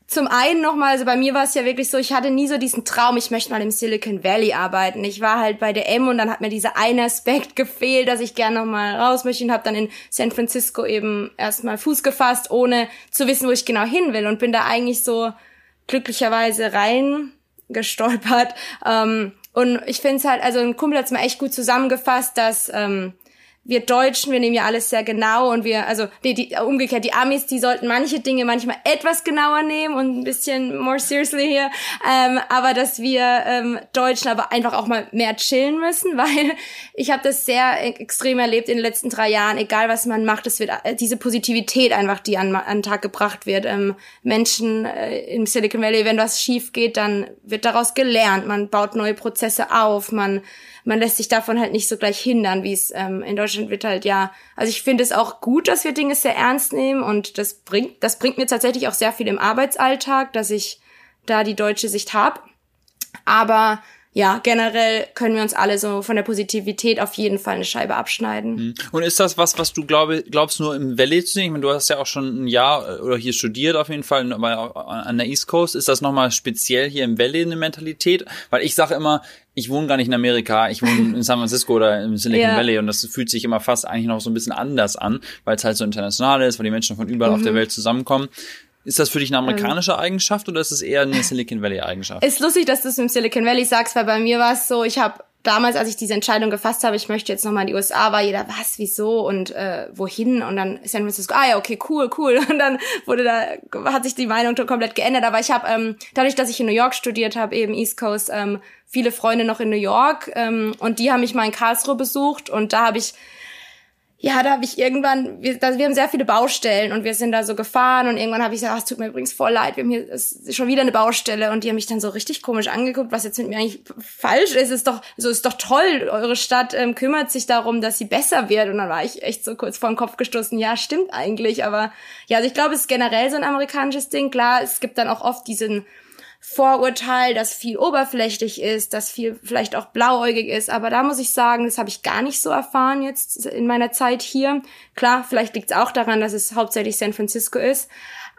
zum einen nochmal, also bei mir war es ja wirklich so, ich hatte nie so diesen Traum, ich möchte mal im Silicon Valley arbeiten. Ich war halt bei der M und dann hat mir dieser eine Aspekt [LAUGHS] gefehlt, dass ich gerne nochmal raus möchte und habe dann in San Francisco eben erstmal Fuß gefasst, ohne zu wissen, wo ich genau hin will und bin da eigentlich so glücklicherweise rein gestolpert. [LAUGHS] Ähm, und ich finde es halt, also ein Kumpel hat es mal echt gut zusammengefasst, dass ähm, wir Deutschen, wir nehmen ja alles sehr genau und wir, also die, die, umgekehrt, die Amis, die sollten manche Dinge manchmal etwas genauer nehmen und ein bisschen more seriously hier, ähm, aber dass wir ähm, Deutschen aber einfach auch mal mehr chillen müssen, [LAUGHS] weil ich habe das sehr extrem erlebt in den letzten drei Jahren, egal was man macht, es wird äh, diese Positivität einfach, die an, an den Tag gebracht wird. Ähm, Menschen äh, im Silicon Valley, wenn was schief geht, dann wird daraus gelernt, man baut neue Prozesse auf, man man lässt sich davon halt nicht so gleich hindern, wie es ähm, in Deutschland wird halt ja. Also ich finde es auch gut, dass wir Dinge sehr ernst nehmen und das bringt, das bringt mir tatsächlich auch sehr viel im Arbeitsalltag, dass ich da die deutsche Sicht habe. Aber ja, generell können wir uns alle so von der Positivität auf jeden Fall eine Scheibe abschneiden. Mhm. Und ist das was, was du glaube, glaubst nur im Valley zu sehen? Ich meine, du hast ja auch schon ein Jahr äh, oder hier studiert auf jeden Fall, aber an der East Coast. Ist das nochmal speziell hier im Valley eine Mentalität? Weil ich sage immer, ich wohne gar nicht in Amerika, ich wohne [LAUGHS] in San Francisco oder im Silicon ja. Valley und das fühlt sich immer fast eigentlich noch so ein bisschen anders an, weil es halt so international ist, weil die Menschen von überall mhm. auf der mhm. Welt zusammenkommen. Ist das für dich eine ähm. amerikanische Eigenschaft oder ist es eher eine Silicon Valley Eigenschaft? Ist lustig, dass du es im Silicon Valley sagst, weil bei mir war es so, ich habe damals, als ich diese Entscheidung gefasst habe, ich möchte jetzt nochmal in die USA, war jeder, was, wieso und äh, wohin? Und dann San Francisco, ah ja, okay, cool, cool. [LAUGHS] Und dann wurde da, hat sich die Meinung komplett geändert. Aber ich habe, ähm, dadurch, dass ich in New York studiert habe, eben East Coast, ähm, viele Freunde noch in New York ähm, und die haben mich mal in Karlsruhe besucht und da habe ich ja, da habe ich irgendwann, wir, da, wir haben sehr viele Baustellen und wir sind da so gefahren und irgendwann habe ich gesagt, es tut mir übrigens voll leid, wir haben hier ist schon wieder eine Baustelle und die haben mich dann so richtig komisch angeguckt, was jetzt mit mir eigentlich falsch ist. Ist doch, so ist doch toll, eure Stadt ähm, kümmert sich darum, dass sie besser wird und dann war ich echt so kurz vor den Kopf gestoßen. Ja, stimmt eigentlich, aber ja, also ich glaube, es ist generell so ein amerikanisches Ding. Klar, es gibt dann auch oft diesen Vorurteil, das viel oberflächlich ist, das viel vielleicht auch blauäugig ist. Aber da muss ich sagen, das habe ich gar nicht so erfahren jetzt in meiner Zeit hier. Klar, vielleicht liegt es auch daran, dass es hauptsächlich San Francisco ist.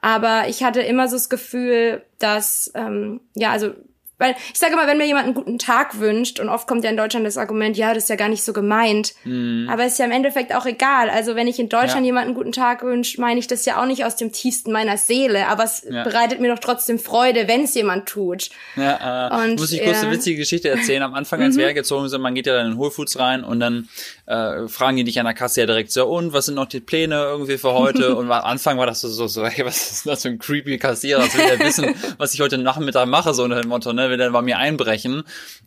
Aber ich hatte immer so das Gefühl, dass, ähm, ja, also weil ich sage immer, wenn mir jemand einen guten Tag wünscht, und oft kommt ja in Deutschland das Argument, ja, das ist ja gar nicht so gemeint. Mhm. Aber ist ja im Endeffekt auch egal. Also wenn ich in Deutschland ja. jemanden einen guten Tag wünsche, meine ich das ja auch nicht aus dem tiefsten meiner Seele. Aber es ja. bereitet mir doch trotzdem Freude, wenn es jemand tut. Ja, äh, und, muss ich kurz äh, eine witzige Geschichte erzählen. Am Anfang, als mhm. wir hergezogen sind, man geht ja dann in Whole Foods rein und dann äh, fragen die dich an der Kasse ja direkt so, und was sind noch die Pläne irgendwie für heute? [LAUGHS] und am Anfang war das so, so, so hey, was ist das für ein creepy Kassierer? Was will der wissen, [LAUGHS] was ich heute Nachmittag mache? So unter dem Motto, ne? Will der bei mir einbrechen?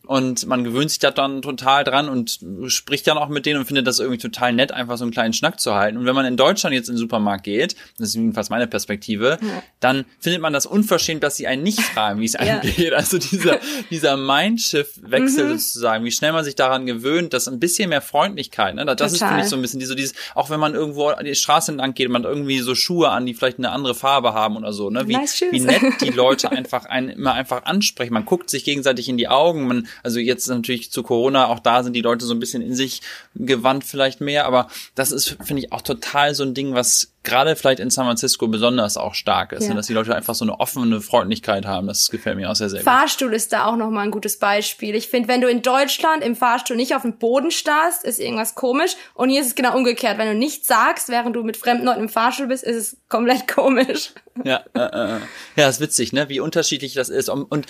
Und man gewöhnt sich da dann total dran und spricht dann auch mit denen und findet das irgendwie total nett, einfach so einen kleinen Schnack zu halten. Und wenn man in Deutschland jetzt in den Supermarkt geht, das ist jedenfalls meine Perspektive, ja. dann findet man das unverschämt, dass sie einen nicht [LAUGHS] fragen, wie es einem ja. geht. Also dieser, [LAUGHS] dieser Mindshift-Wechsel mhm. sozusagen, wie schnell man sich daran gewöhnt, dass ein bisschen mehr Freundlichkeit, ne? Das total. ist für mich so ein bisschen die, so dieses, auch wenn man irgendwo die Straße entlang geht, man hat irgendwie so Schuhe an, die vielleicht eine andere Farbe haben oder so, ne? Wie, nice wie nett die [LAUGHS] Leute einfach einen immer einfach ansprechen. Man guckt sich gegenseitig in die Augen, man also jetzt natürlich zu Corona, auch da sind die Leute so ein bisschen in sich gewandt vielleicht mehr, aber das ist, finde ich, auch total so ein Ding, was gerade vielleicht in San Francisco besonders auch stark ist, ja. ne? dass die Leute einfach so eine offene Freundlichkeit haben. Das gefällt mir auch sehr, sehr gut. Fahrstuhl ist da auch nochmal ein gutes Beispiel. Ich finde, wenn du in Deutschland im Fahrstuhl nicht auf dem Boden starrst, ist irgendwas komisch. Und hier ist es genau umgekehrt. Wenn du nichts sagst, während du mit fremden Leuten im Fahrstuhl bist, ist es komplett [LAUGHS] komisch. Ja, äh, äh. ja, ist witzig, ne? Wie unterschiedlich das ist. Und, und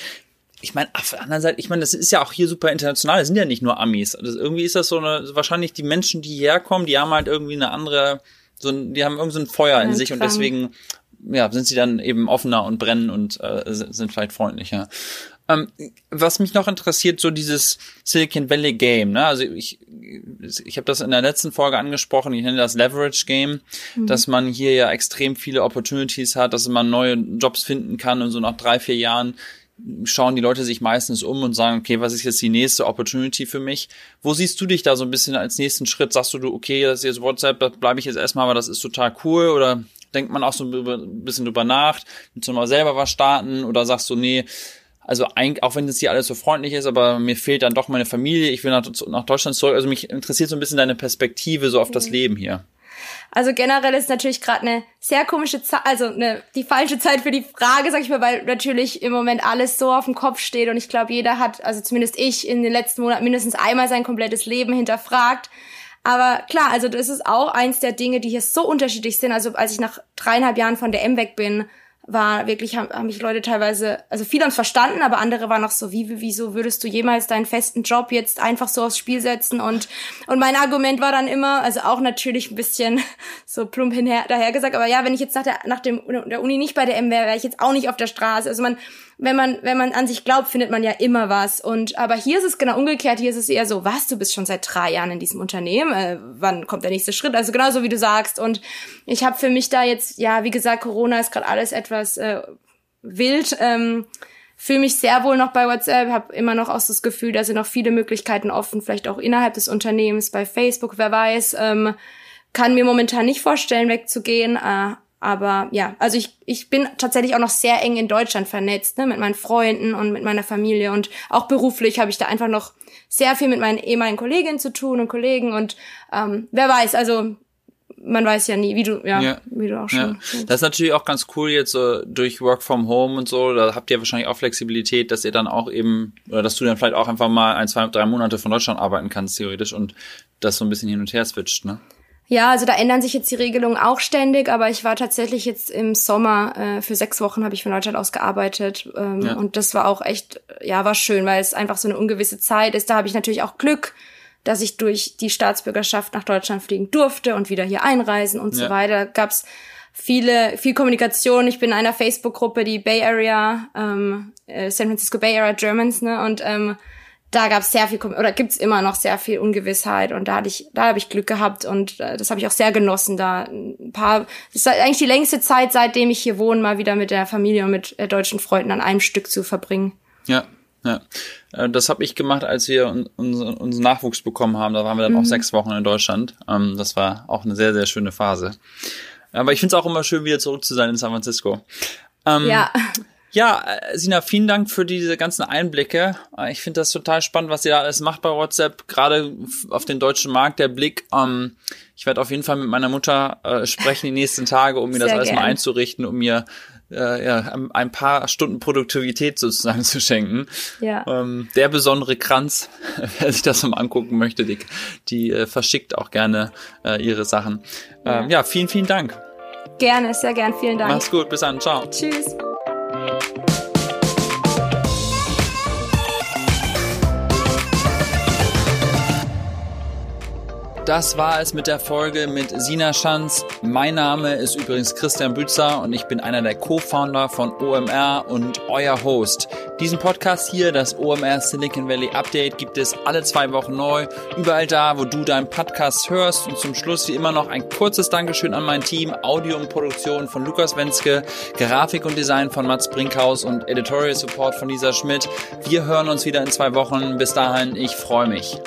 ich meine, auf der anderen Seite, ich meine, das ist ja auch hier super international, das sind ja nicht nur Amis. Also irgendwie ist das so eine, wahrscheinlich die Menschen, die hierher kommen, die haben halt irgendwie eine andere, so ein, die haben irgendwie so ein Feuer in sich und deswegen, ja, sind sie dann eben offener und brennen und äh, sind vielleicht freundlicher. Ähm, was mich noch interessiert, so dieses Silicon Valley Game, ne? Also ich, ich habe das in der letzten Folge angesprochen, ich nenne das Leverage Game, mhm. dass man hier ja extrem viele Opportunities hat, dass man neue Jobs finden kann und so nach drei, vier Jahren schauen die Leute sich meistens um und sagen, okay, was ist jetzt die nächste Opportunity für mich? Wo siehst du dich da so ein bisschen als nächsten Schritt? Sagst du, okay, das ist jetzt WhatsApp, da bleibe ich jetzt erstmal, aber das ist total cool? Oder denkt man auch so ein bisschen drüber nach, willst du mal selber was starten? Oder sagst du, nee, also eigentlich, auch wenn das hier alles so freundlich ist, aber mir fehlt dann doch meine Familie, ich will nach, nach Deutschland zurück. Also mich interessiert so ein bisschen deine Perspektive so auf das Leben hier. Also generell ist natürlich gerade eine sehr komische Zeit, also eine, die falsche Zeit für die Frage, sag ich mal, weil natürlich im Moment alles so auf dem Kopf steht und ich glaube, jeder hat, also zumindest ich, in den letzten Monaten mindestens einmal sein komplettes Leben hinterfragt. Aber klar, also das ist auch eins der Dinge, die hier so unterschiedlich sind. Also als ich nach dreieinhalb Jahren von der M weg bin, war wirklich, haben, haben mich Leute teilweise, also viele haben es verstanden, aber andere waren noch so, wie, wieso würdest du jemals deinen festen Job jetzt einfach so aufs Spiel setzen? Und, und mein Argument war dann immer, also auch natürlich ein bisschen [LAUGHS] so plump hinher, daher gesagt, aber ja, wenn ich jetzt nach der, nach dem, der Uni nicht bei der M wäre, wäre ich jetzt auch nicht auf der Straße. Also man, wenn man, wenn man an sich glaubt, findet man ja immer was. Und aber hier ist es genau umgekehrt. Hier ist es eher so, was, du bist schon seit drei Jahren in diesem Unternehmen. Äh, wann kommt der nächste Schritt? Also genauso wie du sagst. Und ich habe für mich da jetzt, ja, wie gesagt, Corona ist gerade alles etwas äh, wild. Ähm, fühle mich sehr wohl noch bei WhatsApp, habe immer noch auch das Gefühl, da sind noch viele Möglichkeiten offen, vielleicht auch innerhalb des Unternehmens, bei Facebook, wer weiß. Ähm, kann mir momentan nicht vorstellen, wegzugehen. Äh, aber ja, also ich, ich bin tatsächlich auch noch sehr eng in Deutschland vernetzt, ne, mit meinen Freunden und mit meiner Familie. Und auch beruflich habe ich da einfach noch sehr viel mit meinen ehemaligen Kolleginnen zu tun und Kollegen. Und ähm, wer weiß, also man weiß ja nie, wie du, ja, ja. wie du auch schon. Ja. Das ist natürlich auch ganz cool jetzt so durch Work from Home und so. Da habt ihr wahrscheinlich auch Flexibilität, dass ihr dann auch eben, oder dass du dann vielleicht auch einfach mal ein, zwei, drei Monate von Deutschland arbeiten kannst, theoretisch, und das so ein bisschen hin und her switcht, ne? Ja, also da ändern sich jetzt die Regelungen auch ständig, aber ich war tatsächlich jetzt im Sommer äh, für sechs Wochen habe ich von Deutschland aus gearbeitet ähm, ja. und das war auch echt, ja, war schön, weil es einfach so eine ungewisse Zeit ist. Da habe ich natürlich auch Glück, dass ich durch die Staatsbürgerschaft nach Deutschland fliegen durfte und wieder hier einreisen und ja. so weiter. Gab's viele, viel Kommunikation. Ich bin in einer Facebook-Gruppe, die Bay Area, ähm, äh, San Francisco Bay Area Germans, ne, und ähm, da gab es sehr viel oder gibt's immer noch sehr viel Ungewissheit und da hatte ich da habe ich Glück gehabt und äh, das habe ich auch sehr genossen da ein paar das ist eigentlich die längste Zeit seitdem ich hier wohne mal wieder mit der Familie und mit äh, deutschen Freunden an einem Stück zu verbringen. Ja. Ja, äh, das habe ich gemacht, als wir unseren Nachwuchs bekommen haben. Da waren wir dann mhm. auch sechs Wochen in Deutschland. Ähm, das war auch eine sehr, sehr schöne Phase. Aber ich finde es auch immer schön, wieder zurück zu sein in San Francisco. Ähm, ja. Ja, äh, Sina, vielen Dank für diese ganzen Einblicke. Äh, ich finde das total spannend, was ihr da alles macht bei WhatsApp, gerade auf den deutschen Markt, der Blick. Ähm, ich werde auf jeden Fall mit meiner Mutter äh, sprechen die nächsten Tage, um mir Sehr das alles gern. mal einzurichten, um mir äh, ja, ein paar Stunden Produktivität sozusagen [LAUGHS] zu schenken. Ja. Ähm, der besondere Kranz, [LAUGHS] wer sich das mal angucken möchte, die, die äh, verschickt auch gerne äh, ihre Sachen. Ähm, ja. ja, vielen, vielen Dank. Gerne, sehr gern, vielen Dank. Mach's gut, bis dann, ciao. Tschüss. thank you das war es mit der Folge mit Sina Schanz. Mein Name ist übrigens Christian Bützer und ich bin einer der Co-Founder von OMR und euer Host. Diesen Podcast hier, das OMR Silicon Valley Update, gibt es alle zwei Wochen neu. Überall da, wo du deinen Podcast hörst. Und zum Schluss wie immer noch ein kurzes Dankeschön an mein Team. Audio und Produktion von Lukas Wenske, Grafik und Design von Mats Brinkhaus und Editorial Support von Lisa Schmidt. Wir hören uns wieder in zwei Wochen. Bis dahin, ich freue mich.